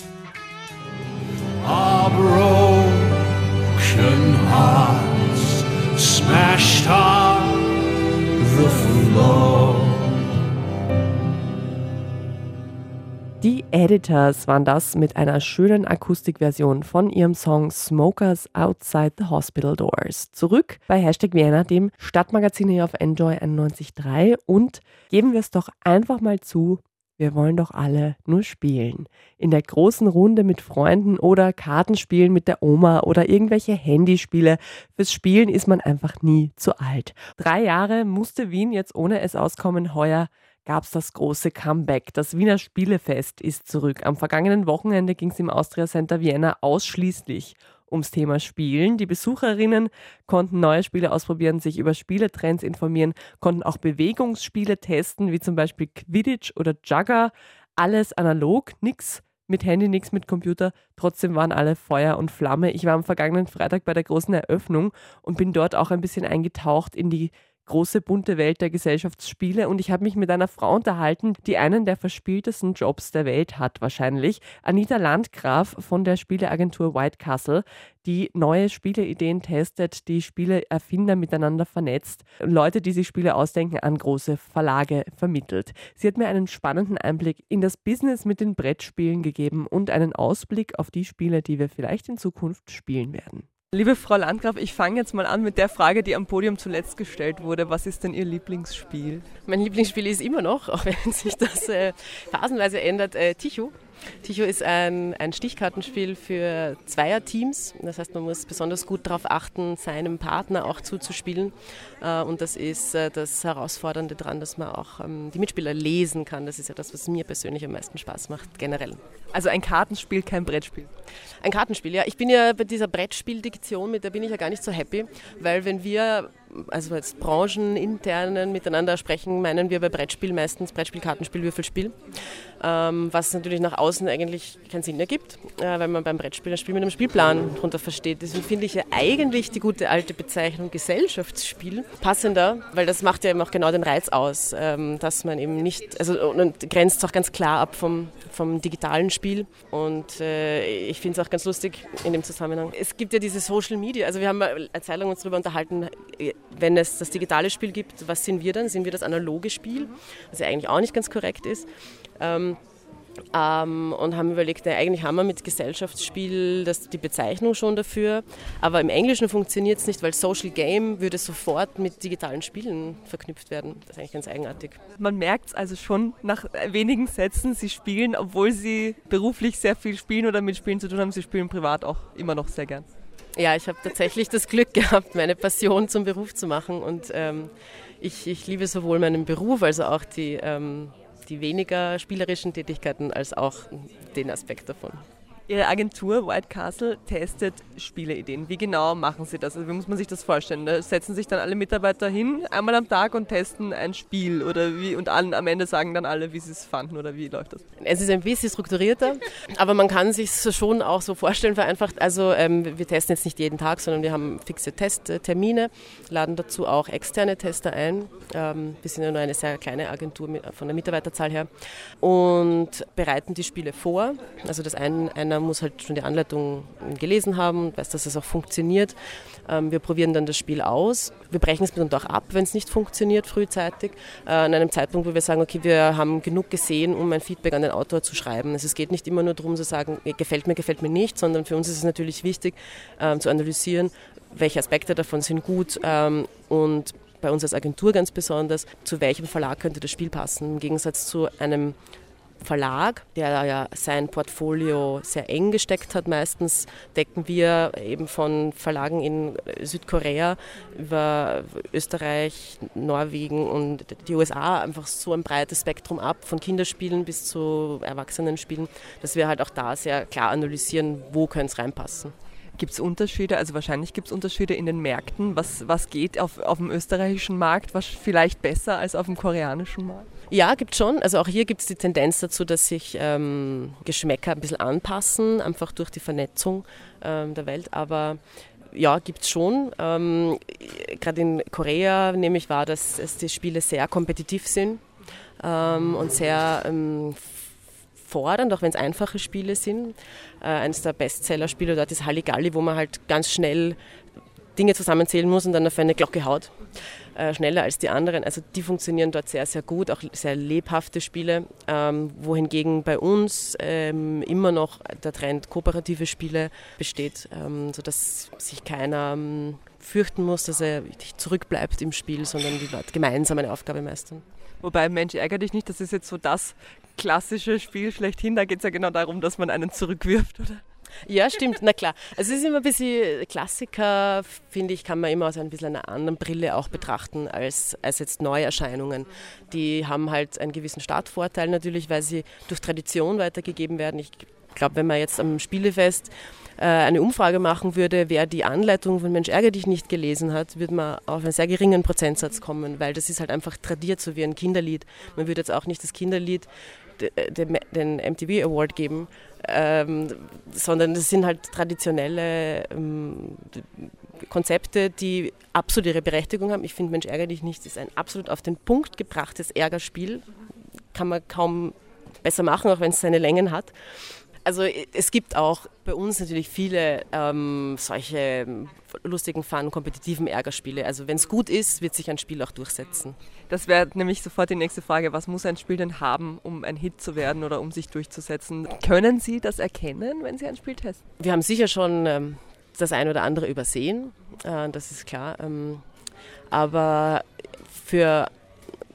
broken hearts smashed on the floor. Editors waren das mit einer schönen Akustikversion von ihrem Song Smokers Outside the Hospital Doors. Zurück bei Hashtag Vienna, dem Stadtmagazin hier auf Enjoy 91.3 und geben wir es doch einfach mal zu, wir wollen doch alle nur spielen. In der großen Runde mit Freunden oder Kartenspielen mit der Oma oder irgendwelche Handyspiele. Fürs Spielen ist man einfach nie zu alt. Drei Jahre musste Wien jetzt ohne es auskommen. Heuer gab es das große Comeback. Das Wiener Spielefest ist zurück. Am vergangenen Wochenende ging es im Austria Center Vienna ausschließlich ums Thema Spielen. Die Besucherinnen konnten neue Spiele ausprobieren, sich über Spieletrends informieren, konnten auch Bewegungsspiele testen, wie zum Beispiel Quidditch oder Jugger. Alles analog, nichts mit Handy, nichts mit Computer. Trotzdem waren alle Feuer und Flamme. Ich war am vergangenen Freitag bei der großen Eröffnung und bin dort auch ein bisschen eingetaucht in die große bunte Welt der Gesellschaftsspiele und ich habe mich mit einer Frau unterhalten, die einen der verspieltesten Jobs der Welt hat wahrscheinlich. Anita Landgraf von der Spieleagentur White Castle, die neue Spieleideen testet, die Spieleerfinder miteinander vernetzt, Leute, die sich Spiele ausdenken, an große Verlage vermittelt. Sie hat mir einen spannenden Einblick in das Business mit den Brettspielen gegeben und einen Ausblick auf die Spiele, die wir vielleicht in Zukunft spielen werden. Liebe Frau Landgraf, ich fange jetzt mal an mit der Frage, die am Podium zuletzt gestellt wurde. Was ist denn Ihr Lieblingsspiel? Mein Lieblingsspiel ist immer noch, auch wenn sich das äh, phasenweise ändert, äh, Ticho. Ticho ist ein, ein Stichkartenspiel für Zweierteams. Das heißt, man muss besonders gut darauf achten, seinem Partner auch zuzuspielen. Äh, und das ist äh, das Herausfordernde daran, dass man auch ähm, die Mitspieler lesen kann. Das ist ja das, was mir persönlich am meisten Spaß macht, generell. Also ein Kartenspiel, kein Brettspiel. Ein Kartenspiel, ja. Ich bin ja bei dieser Brettspieldiktion, mit der bin ich ja gar nicht so happy, weil wenn wir also jetzt brancheninternen miteinander sprechen, meinen wir bei Brettspiel meistens Brettspiel, Kartenspiel, Würfelspiel, ähm, was natürlich nach außen eigentlich keinen Sinn ergibt, äh, weil man beim Brettspiel ein Spiel mit einem Spielplan darunter versteht. Deswegen finde ich ja eigentlich die gute alte Bezeichnung Gesellschaftsspiel passender, weil das macht ja eben auch genau den Reiz aus, ähm, dass man eben nicht, also und grenzt auch ganz klar ab vom, vom digitalen Spiel. Und äh, ich finde es auch ganz lustig in dem Zusammenhang. Es gibt ja diese Social Media, also wir haben eine Zeit lang uns darüber unterhalten, wenn es das digitale Spiel gibt, was sind wir dann? Sind wir das analoge Spiel? Was ja eigentlich auch nicht ganz korrekt ist. Ähm, ähm, und haben überlegt, ja, eigentlich haben wir mit Gesellschaftsspiel das, die Bezeichnung schon dafür, aber im Englischen funktioniert es nicht, weil Social Game würde sofort mit digitalen Spielen verknüpft werden. Das ist eigentlich ganz eigenartig. Man merkt es also schon nach wenigen Sätzen, Sie spielen, obwohl Sie beruflich sehr viel spielen oder mit Spielen zu tun haben, Sie spielen privat auch immer noch sehr gern. Ja, ich habe tatsächlich das Glück gehabt, meine Passion zum Beruf zu machen und ähm, ich, ich liebe sowohl meinen Beruf als auch die ähm, die weniger spielerischen Tätigkeiten als auch den Aspekt davon. Ihre Agentur White Castle testet Spieleideen. Wie genau machen Sie das? Also wie muss man sich das vorstellen? Da setzen sich dann alle Mitarbeiter hin, einmal am Tag und testen ein Spiel oder wie und an, am Ende sagen dann alle, wie sie es fanden oder wie läuft das? Es ist ein bisschen strukturierter, aber man kann sich schon auch so vorstellen, vereinfacht. Also ähm, wir testen jetzt nicht jeden Tag, sondern wir haben fixe Testtermine, laden dazu auch externe Tester ein. Ähm, wir sind ja nur eine sehr kleine Agentur mit, von der Mitarbeiterzahl her und bereiten die Spiele vor. Also das ein, einer muss halt schon die Anleitung gelesen haben und weiß, dass es auch funktioniert. Ähm, wir probieren dann das Spiel aus. Wir brechen es mitunter auch ab, wenn es nicht funktioniert, frühzeitig. Äh, an einem Zeitpunkt, wo wir sagen, okay, wir haben genug gesehen, um ein Feedback an den Autor zu schreiben. Also es geht nicht immer nur darum zu sagen, gefällt mir, gefällt mir nicht, sondern für uns ist es natürlich wichtig ähm, zu analysieren, welche Aspekte davon sind gut ähm, und bei uns als Agentur ganz besonders, zu welchem Verlag könnte das Spiel passen. Im Gegensatz zu einem Verlag, der ja sein Portfolio sehr eng gesteckt hat. Meistens decken wir eben von Verlagen in Südkorea über Österreich, Norwegen und die USA einfach so ein breites Spektrum ab, von Kinderspielen bis zu Erwachsenenspielen, dass wir halt auch da sehr klar analysieren, wo könnte es reinpassen. Gibt es Unterschiede? Also wahrscheinlich gibt es Unterschiede in den Märkten. Was, was geht auf, auf dem österreichischen Markt was vielleicht besser als auf dem koreanischen Markt? Ja, gibt schon. Also auch hier gibt es die Tendenz dazu, dass sich ähm, Geschmäcker ein bisschen anpassen, einfach durch die Vernetzung ähm, der Welt. Aber ja, gibt es schon. Ähm, Gerade in Korea nehme ich wahr, dass, dass die Spiele sehr kompetitiv sind ähm, und sehr ähm, fordernd, auch wenn es einfache Spiele sind. Äh, eines der Bestseller-Spiele dort ist Halligalli, wo man halt ganz schnell Dinge zusammenzählen muss und dann auf eine Glocke haut. Äh, schneller als die anderen. Also die funktionieren dort sehr, sehr gut, auch sehr lebhafte Spiele, ähm, wohingegen bei uns ähm, immer noch der Trend kooperative Spiele besteht, ähm, sodass sich keiner ähm, fürchten muss, dass er zurückbleibt im Spiel, sondern die Leute gemeinsam eine Aufgabe meistern. Wobei Mensch, ärgere dich nicht, das ist jetzt so das klassische Spiel schlechthin. Da geht es ja genau darum, dass man einen zurückwirft, oder? Ja, stimmt, na klar. Also es ist immer ein bisschen Klassiker, finde ich, kann man immer aus ein bisschen einer anderen Brille auch betrachten als, als jetzt Neuerscheinungen. Die haben halt einen gewissen Startvorteil natürlich, weil sie durch Tradition weitergegeben werden. Ich glaube, wenn man jetzt am Spielefest äh, eine Umfrage machen würde, wer die Anleitung von Mensch ärger dich nicht gelesen hat, würde man auf einen sehr geringen Prozentsatz kommen, weil das ist halt einfach tradiert, so wie ein Kinderlied. Man würde jetzt auch nicht das Kinderlied den MTV Award geben, ähm, sondern das sind halt traditionelle ähm, Konzepte, die absolut ihre Berechtigung haben. Ich finde Mensch ärger dich nicht ist ein absolut auf den Punkt gebrachtes Ärgerspiel. Kann man kaum besser machen, auch wenn es seine Längen hat. Also es gibt auch bei uns natürlich viele ähm, solche lustigen, fun, kompetitiven Ärgerspiele. Also wenn es gut ist, wird sich ein Spiel auch durchsetzen. Das wäre nämlich sofort die nächste Frage. Was muss ein Spiel denn haben, um ein Hit zu werden oder um sich durchzusetzen? Können Sie das erkennen, wenn Sie ein Spiel testen? Wir haben sicher schon ähm, das eine oder andere übersehen, äh, das ist klar. Ähm, aber für,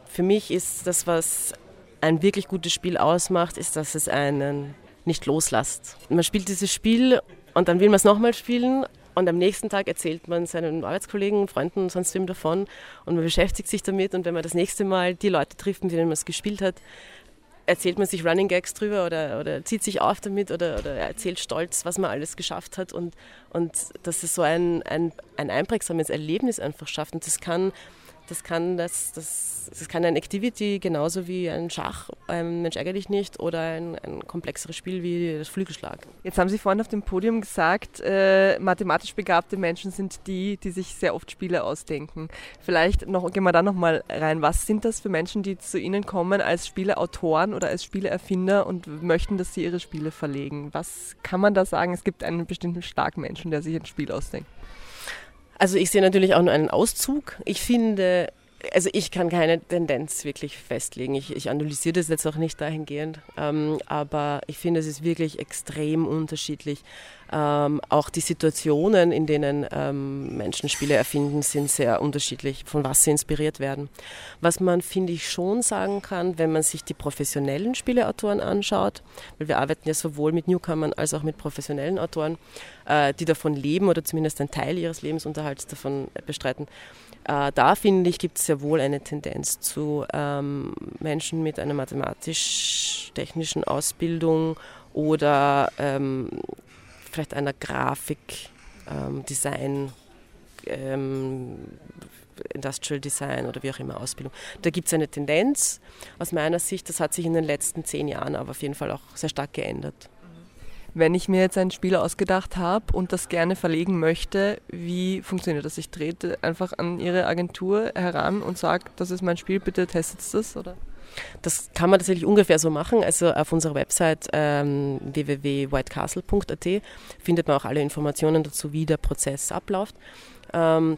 für mich ist das, was ein wirklich gutes Spiel ausmacht, ist, dass es einen nicht loslässt. Man spielt dieses Spiel und dann will man es nochmal spielen und am nächsten Tag erzählt man seinen Arbeitskollegen, Freunden und sonst wem davon und man beschäftigt sich damit und wenn man das nächste Mal die Leute trifft, mit denen man es gespielt hat, erzählt man sich Running Gags drüber oder, oder zieht sich auf damit oder, oder erzählt stolz, was man alles geschafft hat und, und dass es so ein, ein, ein einprägsames Erlebnis einfach schafft und das kann Das kann, das, das, das kann ein Activity genauso wie ein Schach, ein Mensch ärgerlich nicht, oder ein, ein komplexeres Spiel wie das Flügelschlag. Jetzt haben Sie vorhin auf dem Podium gesagt, äh, mathematisch begabte Menschen sind die, die sich sehr oft Spiele ausdenken. Vielleicht noch, gehen wir da nochmal rein. Was sind das für Menschen, die zu Ihnen kommen als Spieleautoren oder als Spieleerfinder und möchten, dass Sie Ihre Spiele verlegen? Was kann man da sagen? Es gibt einen bestimmten starken Menschen, der sich ein Spiel ausdenkt. Also ich sehe natürlich auch nur einen Auszug. Ich finde, also ich kann keine Tendenz wirklich festlegen. Ich, ich analysiere das jetzt auch nicht dahingehend, ähm, aber ich finde, es ist wirklich extrem unterschiedlich. Ähm, auch die Situationen, in denen ähm, Menschen Spiele erfinden, sind sehr unterschiedlich, von was sie inspiriert werden. Was man, finde ich, schon sagen kann, wenn man sich die professionellen Spieleautoren anschaut, weil wir arbeiten ja sowohl mit Newcomern als auch mit professionellen Autoren, äh, die davon leben oder zumindest einen Teil ihres Lebensunterhalts davon bestreiten. Äh, da finde ich, gibt es sehr wohl eine Tendenz zu ähm, Menschen mit einer mathematisch-technischen Ausbildung oder ähm, vielleicht einer Grafik, ähm, Design, ähm, Industrial Design oder wie auch immer Ausbildung. Da gibt es eine Tendenz aus meiner Sicht, das hat sich in den letzten zehn Jahren aber auf jeden Fall auch sehr stark geändert. Wenn ich mir jetzt ein Spiel ausgedacht habe und das gerne verlegen möchte, wie funktioniert das? Ich trete einfach an Ihre Agentur heran und sage, das ist mein Spiel, bitte testet das, oder? Das kann man tatsächlich ungefähr so machen. Also auf unserer Website ähm, www.whitecastle.at findet man auch alle Informationen dazu, wie der Prozess abläuft. Ähm,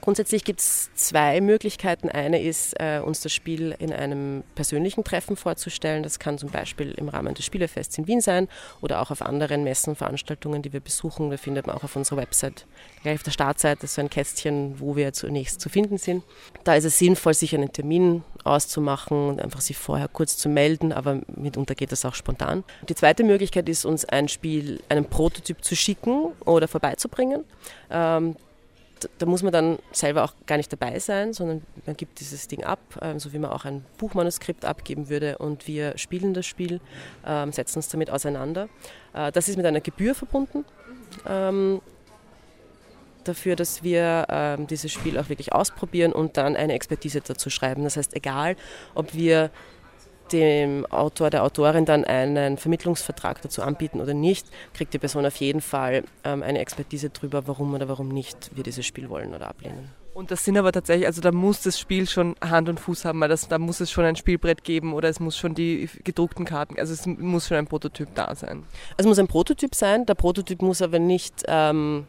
Grundsätzlich gibt es zwei Möglichkeiten. Eine ist, äh, uns das Spiel in einem persönlichen Treffen vorzustellen. Das kann zum Beispiel im Rahmen des Spielefests in Wien sein oder auch auf anderen Messen, Veranstaltungen, die wir besuchen. Da findet man auch auf unserer Website gleich auf der Startseite so ein Kästchen, wo wir zunächst zu finden sind. Da ist es sinnvoll, sich einen Termin auszumachen und einfach sich vorher kurz zu melden, aber mitunter geht das auch spontan. Die zweite Möglichkeit ist, uns ein Spiel, einen Prototyp zu schicken oder vorbeizubringen. Ähm, da muss man dann selber auch gar nicht dabei sein, sondern man gibt dieses Ding ab, ähm, so wie man auch ein Buchmanuskript abgeben würde und wir spielen das Spiel, ähm, setzen uns damit auseinander. Äh, das ist mit einer Gebühr verbunden. Ähm, dafür, dass wir dieses Spiel auch wirklich ausprobieren und dann eine Expertise dazu schreiben. Das heißt, egal, ob wir dem Autor, der Autorin dann einen Vermittlungsvertrag dazu anbieten oder nicht, kriegt die Person auf jeden Fall ähm, eine Expertise darüber, warum oder warum nicht wir dieses Spiel wollen oder ablehnen. Und das sind aber tatsächlich, also da muss das Spiel schon Hand und Fuß haben, weil das, da muss es schon ein Spielbrett geben oder es muss schon die gedruckten Karten, also es muss schon ein Prototyp da sein. Es muss ein Prototyp sein, der Prototyp muss aber nicht ähm,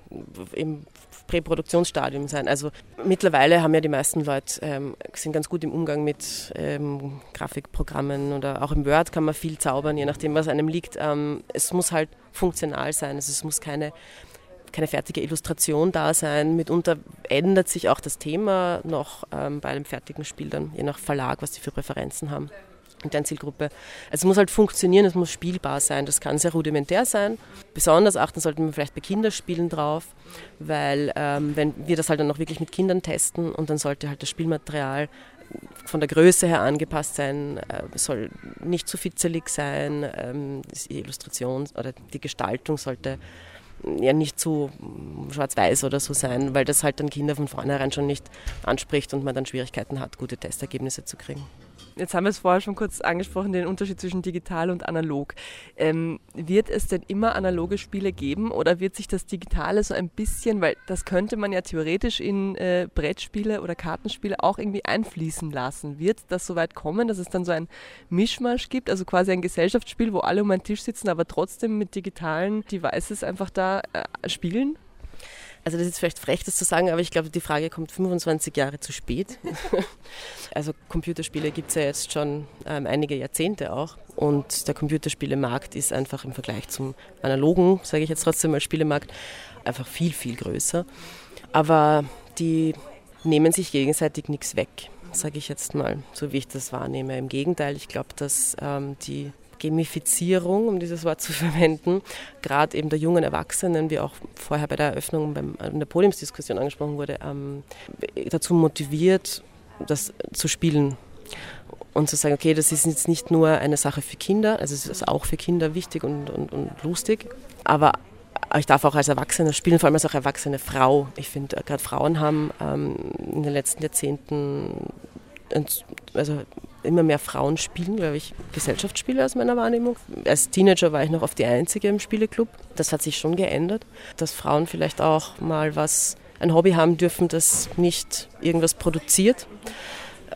im Präproduktionsstadium sein. Also mittlerweile haben ja die meisten Leute, ähm, sind ganz gut im Umgang mit ähm, Grafikprogrammen oder auch im Word kann man viel zaubern, je nachdem, was einem liegt. Ähm, es muss halt funktional sein, also es muss keine keine fertige Illustration da sein. Mitunter ändert sich auch das Thema noch ähm, bei einem fertigen Spiel dann, je nach Verlag, was sie für Präferenzen haben und deren Zielgruppe. Also es muss halt funktionieren, es muss spielbar sein. Das kann sehr rudimentär sein. Besonders achten sollten wir vielleicht bei Kinderspielen drauf, weil ähm, wenn wir das halt dann noch wirklich mit Kindern testen und dann sollte halt das Spielmaterial von der Größe her angepasst sein, äh, soll nicht zu fitzelig sein, ähm, die Illustration oder die Gestaltung sollte ja nicht zu schwarz-weiß oder so sein, weil das halt dann Kinder von vornherein schon nicht anspricht und man dann Schwierigkeiten hat, gute Testergebnisse zu kriegen. Jetzt haben wir es vorher schon kurz angesprochen, den Unterschied zwischen digital und analog. Ähm, wird es denn immer analoge Spiele geben oder wird sich das Digitale so ein bisschen, weil das könnte man ja theoretisch in äh, Brettspiele oder Kartenspiele auch irgendwie einfließen lassen. Wird das so weit kommen, dass es dann so ein Mischmasch gibt, also quasi ein Gesellschaftsspiel, wo alle um einen Tisch sitzen, aber trotzdem mit digitalen Devices einfach da äh, spielen? Also das ist vielleicht frech, das zu sagen, aber ich glaube, die Frage kommt 25 Jahre zu spät. also Computerspiele gibt es ja jetzt schon ähm, einige Jahrzehnte auch. Und der Computerspielemarkt ist einfach im Vergleich zum analogen, sage ich jetzt trotzdem mal Spielemarkt, einfach viel, viel größer. Aber die nehmen sich gegenseitig nichts weg, sage ich jetzt mal, so wie ich das wahrnehme. Im Gegenteil, ich glaube, dass ähm, die Gamifizierung, um dieses Wort zu verwenden, gerade eben der jungen Erwachsenen, wie auch vorher bei der Eröffnung beim, in der Podiumsdiskussion angesprochen wurde, ähm, dazu motiviert, das zu spielen und zu sagen, okay, das ist jetzt nicht nur eine Sache für Kinder, also es ist auch für Kinder wichtig und, und, und lustig, aber ich darf auch als Erwachsene spielen, vor allem als auch erwachsene Frau. Ich finde, äh, gerade Frauen haben ähm, in den letzten Jahrzehnten also immer mehr Frauen spielen, glaube ich, Gesellschaftsspiele aus meiner Wahrnehmung. Als Teenager war ich noch oft die Einzige im Spieleclub. Das hat sich schon geändert, dass Frauen vielleicht auch mal was, ein Hobby haben dürfen, das nicht irgendwas produziert.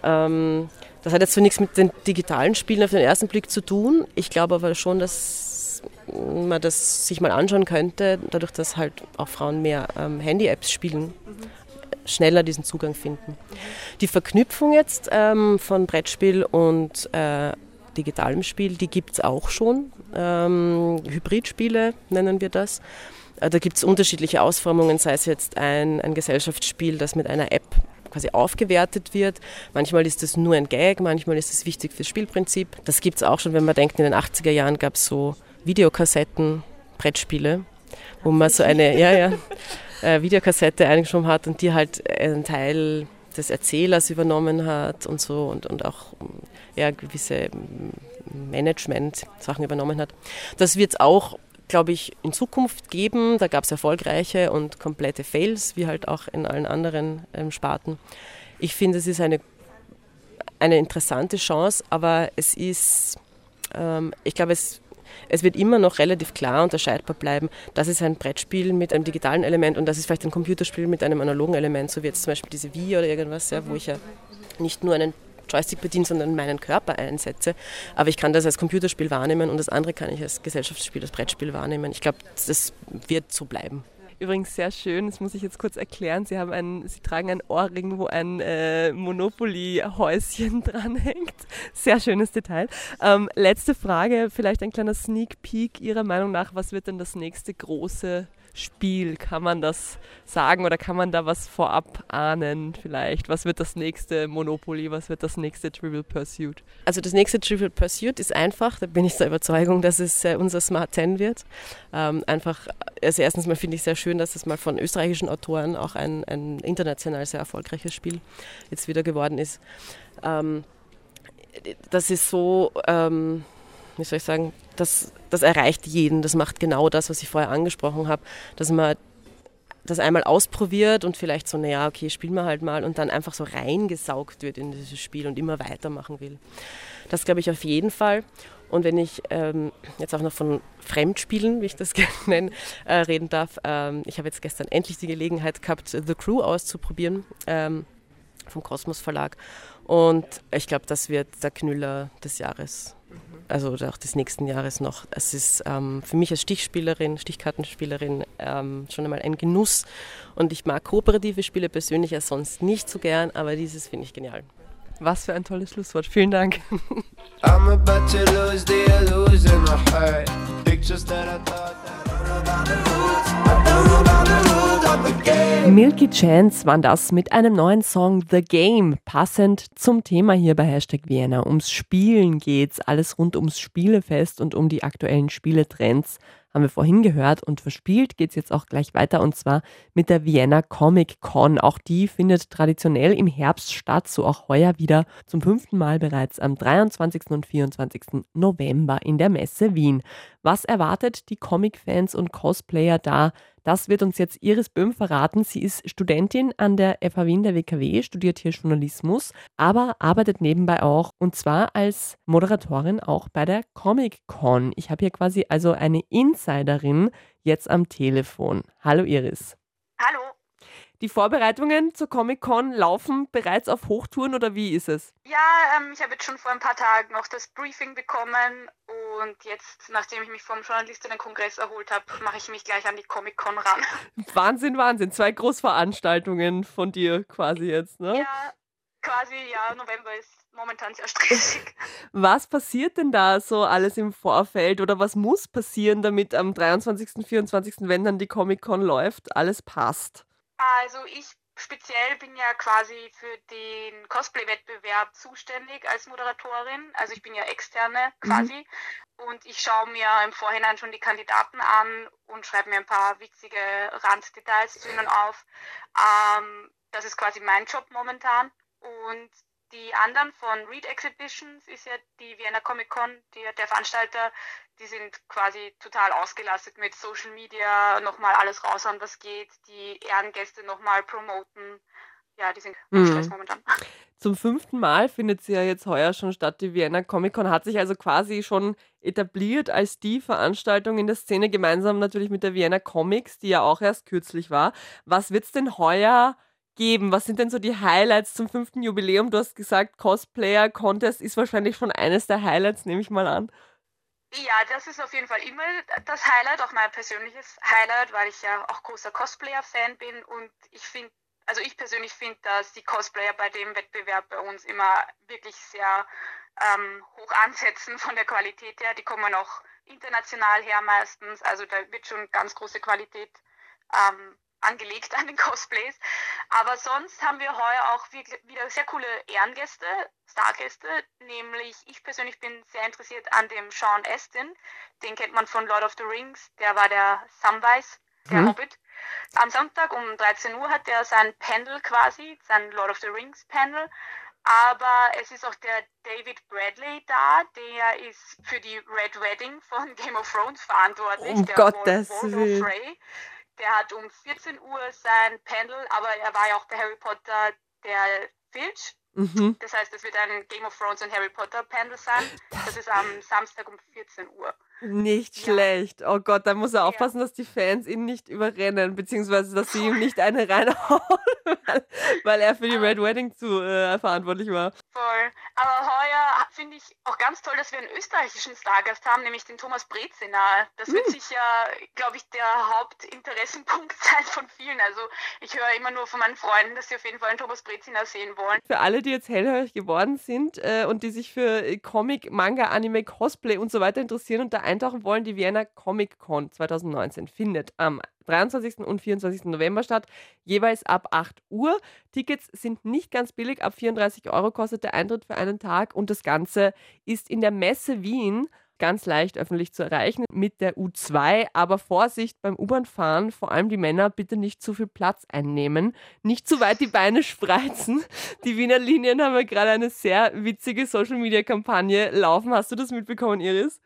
Ähm, das hat jetzt so nichts mit den digitalen Spielen auf den ersten Blick zu tun. Ich glaube aber schon, dass man das sich mal anschauen könnte, dadurch, dass halt auch Frauen mehr ähm, Handy-Apps spielen, schneller diesen Zugang finden. Die Verknüpfung jetzt ähm, von Brettspiel und äh, digitalem Spiel, die gibt es auch schon. Ähm, Hybridspiele nennen wir das. Äh, da gibt es unterschiedliche Ausformungen, sei es jetzt ein, ein Gesellschaftsspiel, das mit einer App quasi aufgewertet wird. Manchmal ist das nur ein Gag, manchmal ist es wichtig fürs Spielprinzip. Das gibt es auch schon, wenn man denkt, in den 80er Jahren gab es so Videokassetten, Brettspiele, wo man so eine, ja, ja, äh, Videokassette eingeschoben hat und die halt einen Teil des Erzählers übernommen hat und so und, und auch ja, gewisse Management-Sachen übernommen hat. Das wird es auch, glaube ich, in Zukunft geben. Da gab es erfolgreiche und komplette Fails, wie halt auch in allen anderen ähm, Sparten. Ich finde, es ist eine, eine interessante Chance, aber es ist, ähm, ich glaube, es es wird immer noch relativ klar unterscheidbar bleiben, das ist ein Brettspiel mit einem digitalen Element und das ist vielleicht ein Computerspiel mit einem analogen Element, so wie jetzt zum Beispiel diese Wii oder irgendwas, ja, wo ich ja nicht nur einen Joystick bediene, sondern meinen Körper einsetze. Aber ich kann das als Computerspiel wahrnehmen und das andere kann ich als Gesellschaftsspiel, als Brettspiel wahrnehmen. Ich glaube, das wird so bleiben. Übrigens sehr schön, das muss ich jetzt kurz erklären. Sie, haben ein, Sie tragen ein Ohrring, wo ein äh, Monopoly-Häuschen dranhängt. Sehr schönes Detail. Ähm, letzte Frage, vielleicht ein kleiner Sneak Peek Ihrer Meinung nach. Was wird denn das nächste große Spiel? Kann man das sagen oder kann man da was vorab ahnen vielleicht? Was wird das nächste Monopoly? Was wird das nächste Trivial Pursuit? Also das nächste Trivial Pursuit ist einfach, da bin ich der Überzeugung, dass es äh, unser Smart 10 wird. Ähm, einfach, also erstens mal finde ich sehr schön, dass es mal von österreichischen Autoren auch ein, ein international sehr erfolgreiches Spiel jetzt wieder geworden ist. Ähm, das ist so... Ähm, wie soll ich sagen, das, das erreicht jeden. Das macht genau das, was ich vorher angesprochen habe, dass man das einmal ausprobiert und vielleicht so, naja, okay, spielen wir halt mal und dann einfach so reingesaugt wird in dieses Spiel und immer weitermachen will. Das glaube ich auf jeden Fall. Und wenn ich ähm, jetzt auch noch von Fremdspielen, wie ich das gerne nenne, äh, reden darf, ähm, ich habe jetzt gestern endlich die Gelegenheit gehabt, The Crew auszuprobieren ähm, vom Kosmos Verlag. Und ich glaube, das wird der Knüller des Jahres also auch des nächsten Jahres noch. Es ist ähm, für mich als Stichspielerin, Stichkartenspielerin ähm, schon einmal ein Genuss und ich mag kooperative Spiele persönlich ja sonst nicht so gern, aber dieses finde ich genial. Was für ein tolles Schlusswort. Vielen Dank. Milky Chance waren das mit einem neuen Song The Game, passend zum Thema hier bei Hashtag Vienna. Ums Spielen geht's, alles rund ums Spielefest und um die aktuellen Spieletrends haben wir vorhin gehört und verspielt geht es jetzt auch gleich weiter und zwar mit der Vienna Comic Con. Auch die findet traditionell im Herbst statt, so auch heuer wieder zum fünften Mal bereits am 23. und 24. November in der Messe Wien. Was erwartet die Comic-Fans und Cosplayer da? Das wird uns jetzt Iris Böhm verraten. Sie ist Studentin an der FH Wien der WKW, studiert hier Journalismus, aber arbeitet nebenbei auch und zwar als Moderatorin auch bei der Comic Con. Ich habe hier quasi also eine Insiderin jetzt am Telefon. Hallo Iris. Die Vorbereitungen zur Comic-Con laufen bereits auf Hochtouren oder wie ist es? Ja, ähm, ich habe jetzt schon vor ein paar Tagen noch das Briefing bekommen und jetzt, nachdem ich mich vom Journalistinnenkongress erholt habe, mache ich mich gleich an die Comic-Con ran. Wahnsinn, Wahnsinn. Zwei Großveranstaltungen von dir quasi jetzt, ne? Ja, quasi, ja. November ist momentan sehr stressig. Was passiert denn da so alles im Vorfeld oder was muss passieren, damit am 23., 24., wenn dann die Comic-Con läuft, alles passt? Also ich speziell bin ja quasi für den Cosplay-Wettbewerb zuständig als Moderatorin. Also ich bin ja externe mhm. quasi. Mhm. Und ich schaue mir im Vorhinein schon die Kandidaten an und schreibe mir ein paar witzige Randdetails zu ihnen auf. Ähm, das ist quasi mein Job momentan. Und die anderen von Read Exhibitions ist ja die Vienna Comic Con, die, der Veranstalter, die sind quasi total ausgelastet mit Social Media, nochmal alles raushauen, was geht, die Ehrengäste nochmal promoten. Ja, die sind mhm. Stress momentan. Zum fünften Mal findet sie ja jetzt heuer schon statt. Die Vienna Comic Con hat sich also quasi schon etabliert als die Veranstaltung in der Szene, gemeinsam natürlich mit der Vienna Comics, die ja auch erst kürzlich war. Was wird es denn heuer geben? Was sind denn so die Highlights zum fünften Jubiläum? Du hast gesagt, Cosplayer Contest ist wahrscheinlich schon eines der Highlights, nehme ich mal an. Ja, das ist auf jeden Fall immer das Highlight, auch mein persönliches Highlight, weil ich ja auch großer Cosplayer-Fan bin und ich finde, also ich persönlich finde, dass die Cosplayer bei dem Wettbewerb bei uns immer wirklich sehr ähm, hoch ansetzen von der Qualität her. Die kommen auch international her meistens, also da wird schon ganz große Qualität ähm, angelegt an den Cosplays. Aber sonst haben wir heuer auch wieder sehr coole Ehrengäste, Stargäste, nämlich ich persönlich bin sehr interessiert an dem Sean Astin. Den kennt man von Lord of the Rings, der war der Samwise, der mhm. Hobbit. Am Sonntag um 13 Uhr hat er sein Panel quasi, sein Lord of the Rings Panel. Aber es ist auch der David Bradley da, der ist für die Red Wedding von Game of Thrones verantwortlich. Um Gottes Willen. Der hat um 14 Uhr sein Panel, aber er war ja auch bei Harry Potter der Filch. Mhm. Das heißt, es wird ein Game of Thrones und Harry Potter Panel sein. Das ist am Samstag um 14 Uhr. Nicht ja. schlecht. Oh Gott, da muss er aufpassen, ja. dass die Fans ihn nicht überrennen, beziehungsweise dass sie ihm nicht eine reinhauen, weil, weil er für die Red Wedding zu äh, verantwortlich war. Voll. Aber heuer finde ich auch ganz toll, dass wir einen österreichischen Stargast haben, nämlich den Thomas Brezina. Das wird hm. sicher, glaube ich, der Hauptinteressenpunkt sein von vielen. Also ich höre immer nur von meinen Freunden, dass sie auf jeden Fall einen Thomas Brezina sehen wollen. Für alle, die jetzt hellhörig geworden sind äh, und die sich für Comic, Manga, Anime, Cosplay und so weiter interessieren und da eintauchen wollen, die Vienna Comic Con 2019 findet am 23. und 24. November statt, jeweils ab 8 Uhr. Tickets sind nicht ganz billig, ab 34 Euro kostet der Eintritt für einen Tag und das Ganze ist in der Messe Wien ganz leicht öffentlich zu erreichen mit der U2. Aber Vorsicht beim U-Bahn-Fahren, vor allem die Männer, bitte nicht zu viel Platz einnehmen, nicht zu weit die Beine spreizen. Die Wiener Linien haben ja gerade eine sehr witzige Social-Media-Kampagne laufen. Hast du das mitbekommen, Iris?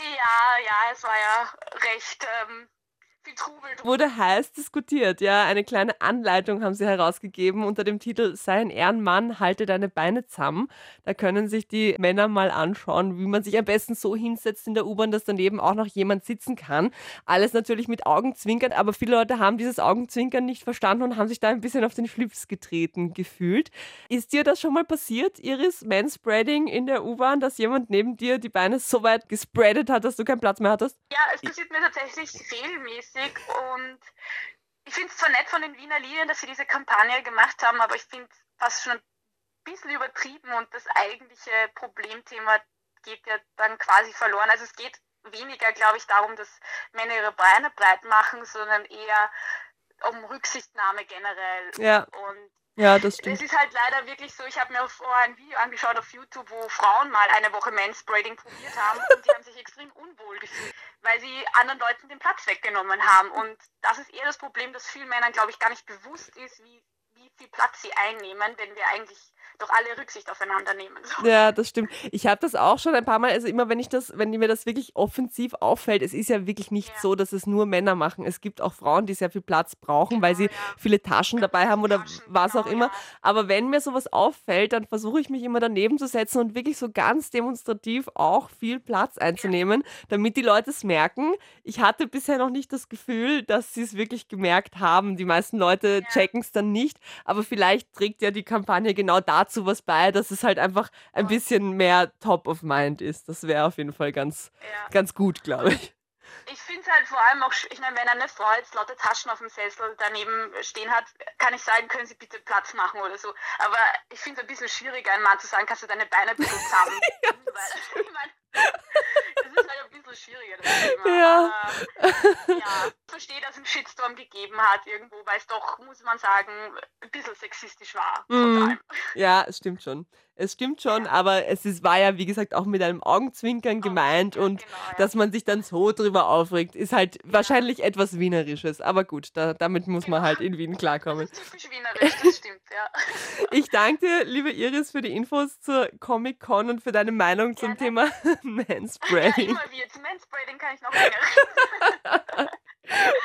Ja, ja, es war ja recht ähm, viel Trubel. Wurde heiß diskutiert, ja. Eine kleine Anleitung haben sie herausgegeben unter dem Titel Sei ein Ehrenmann, halte deine Beine zusammen. Da können sich die Männer mal anschauen, wie man sich am besten so hinsetzt in der U-Bahn, dass daneben auch noch jemand sitzen kann. Alles natürlich mit Augenzwinkern, aber viele Leute haben dieses Augenzwinkern nicht verstanden und haben sich da ein bisschen auf den Schlips getreten gefühlt. Ist dir das schon mal passiert, Iris, Manspreading in der U-Bahn, dass jemand neben dir die Beine so weit gespreadet hat, dass du keinen Platz mehr hattest? Ja, es passiert mir tatsächlich regelmäßig lustig und ich finde es zwar nett von den Wiener Linien, dass sie diese Kampagne gemacht haben, aber ich finde es fast schon ein bisschen übertrieben und das eigentliche Problemthema geht ja dann quasi verloren. Also es geht weniger, glaube ich, darum, dass Männer ihre Beine breit machen, sondern eher um Rücksichtnahme generell. Ja. Und ja, das stimmt. Es ist halt leider wirklich so, ich habe mir vorher ein Video angeschaut auf YouTube, wo Frauen mal eine Woche Manspreading probiert haben und die haben sich extrem unwohl gefühlt, weil sie anderen Leuten den Platz weggenommen haben. Und das ist eher das Problem, dass vielen Männern, glaube ich, gar nicht bewusst ist, wie, wie viel Platz sie einnehmen, wenn wir eigentlich doch alle Rücksicht aufeinander nehmen. So. Ja, das stimmt. Ich habe das auch schon ein paar Mal, also immer wenn ich das, wenn mir das wirklich offensiv auffällt, es ist ja wirklich nicht ja. so, dass es nur Männer machen. Es gibt auch Frauen, die sehr viel Platz brauchen, genau, weil sie ja. viele Taschen dabei haben oder Taschen, was genau, auch immer. Ja. Aber wenn mir sowas auffällt, dann versuche ich mich immer daneben zu setzen und wirklich so ganz demonstrativ auch viel Platz einzunehmen, damit die Leute es merken. Ich hatte bisher noch nicht das Gefühl, dass sie es wirklich gemerkt haben. Die meisten Leute checken es dann nicht, aber vielleicht trägt ja die Kampagne genau dazu dazu was bei, dass es halt einfach ein bisschen mehr top of mind ist. Das wäre auf jeden Fall ganz, ja. ganz gut, glaube ich. Ich finde es halt vor allem auch, ich meine, wenn eine Frau jetzt lauter Taschen auf dem Sessel daneben stehen hat, kann ich sagen, können Sie bitte Platz machen oder so. Aber ich finde es ein bisschen schwierig, einem Mann zu sagen, kannst du deine Beine ein bisschen zusammen. ja, Weil, ich meine, das ist halt ein bisschen schwieriger, das Thema. Ja. Aber, ja, verstehe, dass es einen Shitstorm gegeben hat irgendwo, weil es doch, muss man sagen, ein bisschen sexistisch war. Mm. Ja, es stimmt schon. Es stimmt schon, ja. aber es ist, war ja, wie gesagt, auch mit einem Augenzwinkern gemeint und genau, dass man sich dann so drüber aufregt, ist halt wahrscheinlich etwas Wienerisches. Aber gut, da, damit muss man halt in Wien klarkommen. Das ist typisch wienerisch, das stimmt, ja. Ich danke dir, liebe Iris, für die Infos zur Comic-Con und für deine Meinung zum Thema Manspreading. Ja, immer wie jetzt. Manspreading kann ich noch länger.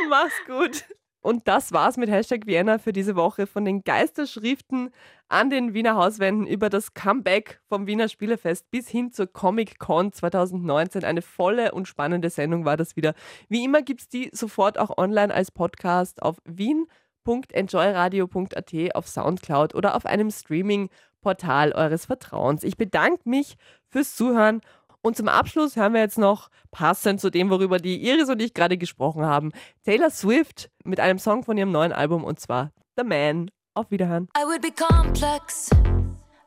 Mach's gut. Und das war's mit Hashtag Vienna für diese Woche. Von den Geisterschriften an den Wiener Hauswänden über das Comeback vom Wiener Spielefest bis hin zur Comic Con 2019. Eine volle und spannende Sendung war das wieder. Wie immer gibt's die sofort auch online als Podcast auf wien.enjoyradio.at, auf Soundcloud oder auf einem Streaming-Portal eures Vertrauens. Ich bedanke mich fürs Zuhören und zum Abschluss hören wir jetzt noch, passend zu dem, worüber die Iris und ich gerade gesprochen haben, Taylor Swift mit einem Song von ihrem neuen Album und zwar The Man. Auf Wiederhören. I would be complex,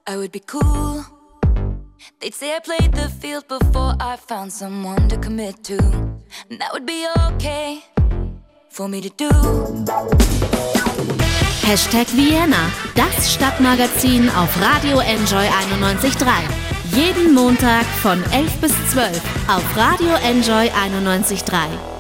I would be cool. They'd say I played the field before I found someone to commit to. And that would be okay for me to do. Hashtag Vienna, das Stadtmagazin auf Radio Enjoy 91.3. Jeden Montag von 11 bis 12 auf Radio Enjoy 91.3.